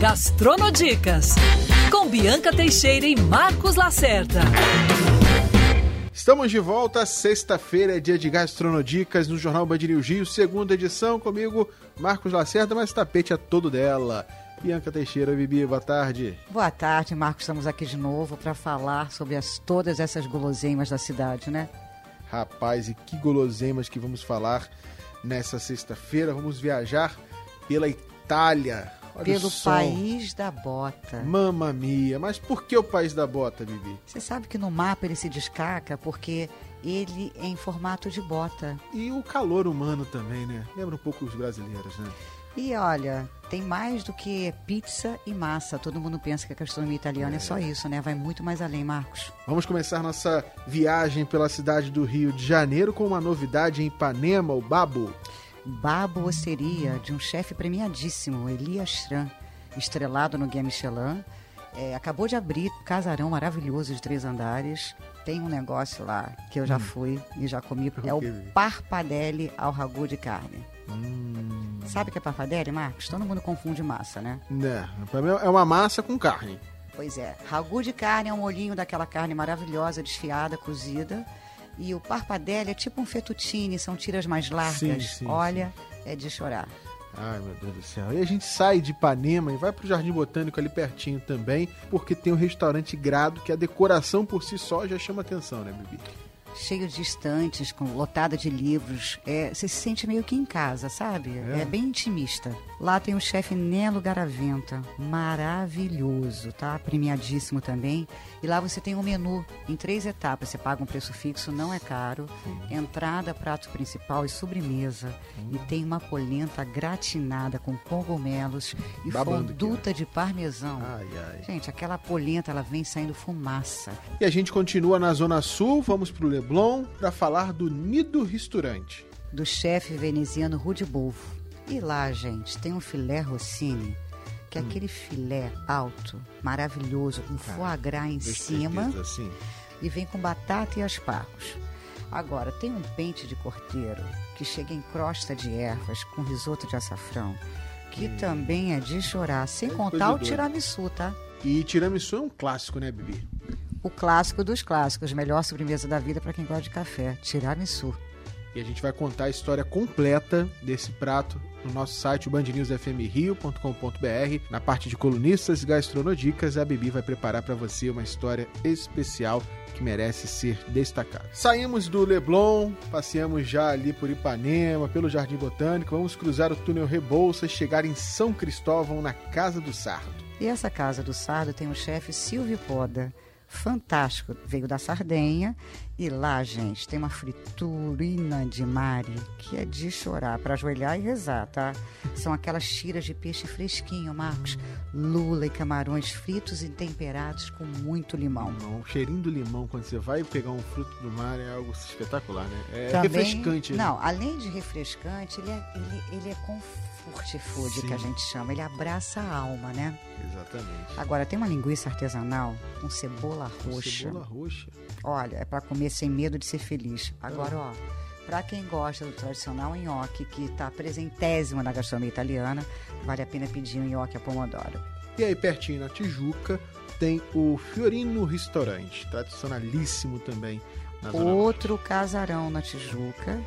Gastronodicas, com Bianca Teixeira e Marcos Lacerda. Estamos de volta, sexta-feira é dia de Gastronodicas no Jornal Band News Rio, segunda edição, comigo, Marcos Lacerda, mas tapete é todo dela. Bianca Teixeira, Bibi, boa tarde. Boa tarde, Marcos, estamos aqui de novo para falar sobre as, todas essas guloseimas da cidade, né? Rapaz, e que guloseimas que vamos falar nessa sexta-feira. Vamos viajar pela Itália. Olha Pelo país da bota. Mamma mia. Mas por que o país da bota, Bibi? Você sabe que no mapa ele se descaca porque ele é em formato de bota. E o calor humano também, né? Lembra um pouco os brasileiros, né? E olha, tem mais do que pizza e massa. Todo mundo pensa que a gastronomia italiana é. é só isso, né? Vai muito mais além, Marcos. Vamos começar nossa viagem pela cidade do Rio de Janeiro com uma novidade em Ipanema, o Babo baboseria de um chefe premiadíssimo, Elias Schran, estrelado no Guia Michelin. É, acabou de abrir um casarão maravilhoso de três andares. Tem um negócio lá que eu já hum. fui e já comi. É o parpadelle ao ragu de carne. Hum. Sabe o que é parpadelle, Marcos? Todo mundo confunde massa, né? É, pra mim é uma massa com carne. Pois é. Ragu de carne é um molhinho daquela carne maravilhosa, desfiada, cozida e o parpadelle é tipo um fettuccine, são tiras mais largas. Sim, sim, Olha, sim. é de chorar. Ai, meu Deus do céu. E a gente sai de Ipanema e vai pro Jardim Botânico ali pertinho também, porque tem um restaurante Grado que a decoração por si só já chama atenção, né, Bibi? Cheio de estantes, com lotada de livros. É, você se sente meio que em casa, sabe? É, é bem intimista. Lá tem o chefe Nelo Garaventa, maravilhoso, tá? Premiadíssimo também. E lá você tem um menu em três etapas. Você paga um preço fixo, não é caro. Entrada, prato principal e sobremesa. Hum. E tem uma polenta gratinada com cogumelos e Babando fonduta de parmesão. Ai, ai. Gente, aquela polenta, ela vem saindo fumaça. E a gente continua na Zona Sul, vamos pro Leblon para falar do Nido Restaurante. Do chefe veneziano Rudy Bolfo. E lá, gente, tem um filé Rossini, que é hum. aquele filé alto, maravilhoso, com foie gras em cima. Certeza, e vem com batata e aspargos. Agora, tem um pente de cordeiro que chega em crosta de ervas com risoto de açafrão, que hum. também é de chorar, sem é contar o tiramisu, tá? E tiramisu é um clássico, né, Bibi? O clássico dos clássicos, melhor sobremesa da vida para quem gosta de café, tiramisu. E a gente vai contar a história completa desse prato no nosso site, bandnewsfmrio.com.br. Na parte de colunistas e gastronodicas, a Bibi vai preparar para você uma história especial que merece ser destacada. Saímos do Leblon, passeamos já ali por Ipanema, pelo Jardim Botânico, vamos cruzar o túnel Rebouças, chegar em São Cristóvão, na Casa do Sardo. E essa Casa do Sardo tem o chefe Silvio Poda fantástico. Veio da Sardenha e lá, gente, tem uma friturina de mari que é de chorar, para ajoelhar e rezar, tá? São aquelas tiras de peixe fresquinho, Marcos. Lula e camarões fritos e temperados com muito limão. O cheirinho do limão quando você vai pegar um fruto do mar é algo espetacular, né? É Também, refrescante. Né? Não, além de refrescante, ele é, ele, ele é comfort food, Sim. que a gente chama. Ele abraça a alma, né? Exatamente. Agora, tem uma linguiça artesanal com cebola roxa. Cebola roxa? Olha, é para comer sem medo de ser feliz. Agora, ó, para quem gosta do tradicional nhoque, que está presentésimo na gastronomia italiana, vale a pena pedir um nhoque a pomodoro. E aí, pertinho na Tijuca, tem o Fiorino Restaurante, tradicionalíssimo também. Outro casarão na Tijuca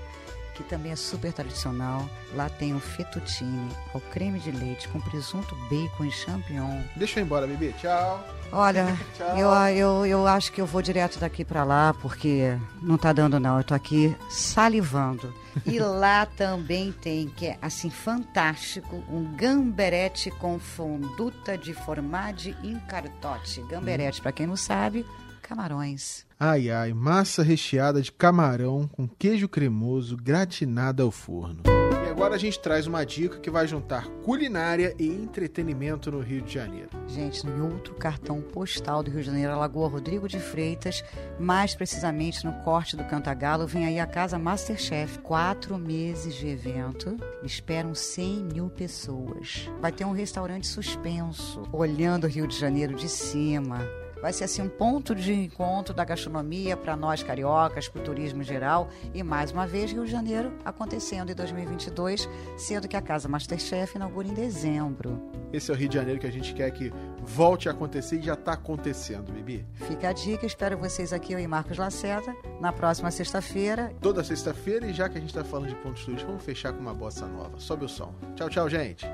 que também é super tradicional. Lá tem o fettuccine, ao creme de leite com presunto, bacon e champignon. Deixa eu ir embora, bebê. Tchau. Olha, Tchau. Eu, eu, eu acho que eu vou direto daqui para lá, porque não tá dando não. Eu tô aqui salivando. E lá também tem, que é assim, fantástico, um gamberete com fonduta de formagem em cartote. Gamberete, hum. para quem não sabe, camarões. Ai ai, massa recheada de camarão com queijo cremoso gratinada ao forno. E agora a gente traz uma dica que vai juntar culinária e entretenimento no Rio de Janeiro. Gente, no outro cartão postal do Rio de Janeiro, a Lagoa Rodrigo de Freitas, mais precisamente no corte do Cantagalo, vem aí a casa Masterchef. Quatro meses de evento, esperam 100 mil pessoas. Vai ter um restaurante suspenso, olhando o Rio de Janeiro de cima vai ser assim um ponto de encontro da gastronomia para nós cariocas, para o turismo em geral. E mais uma vez, Rio de Janeiro acontecendo em 2022, sendo que a Casa Masterchef inaugura em dezembro. Esse é o Rio de Janeiro que a gente quer que volte a acontecer e já está acontecendo, Bibi. Fica a dica, espero vocês aqui, eu e Marcos Lacerda, na próxima sexta-feira. Toda sexta-feira, e já que a gente está falando de pontos turísticos, vamos fechar com uma bossa nova. Sobe o som. Tchau, tchau, gente.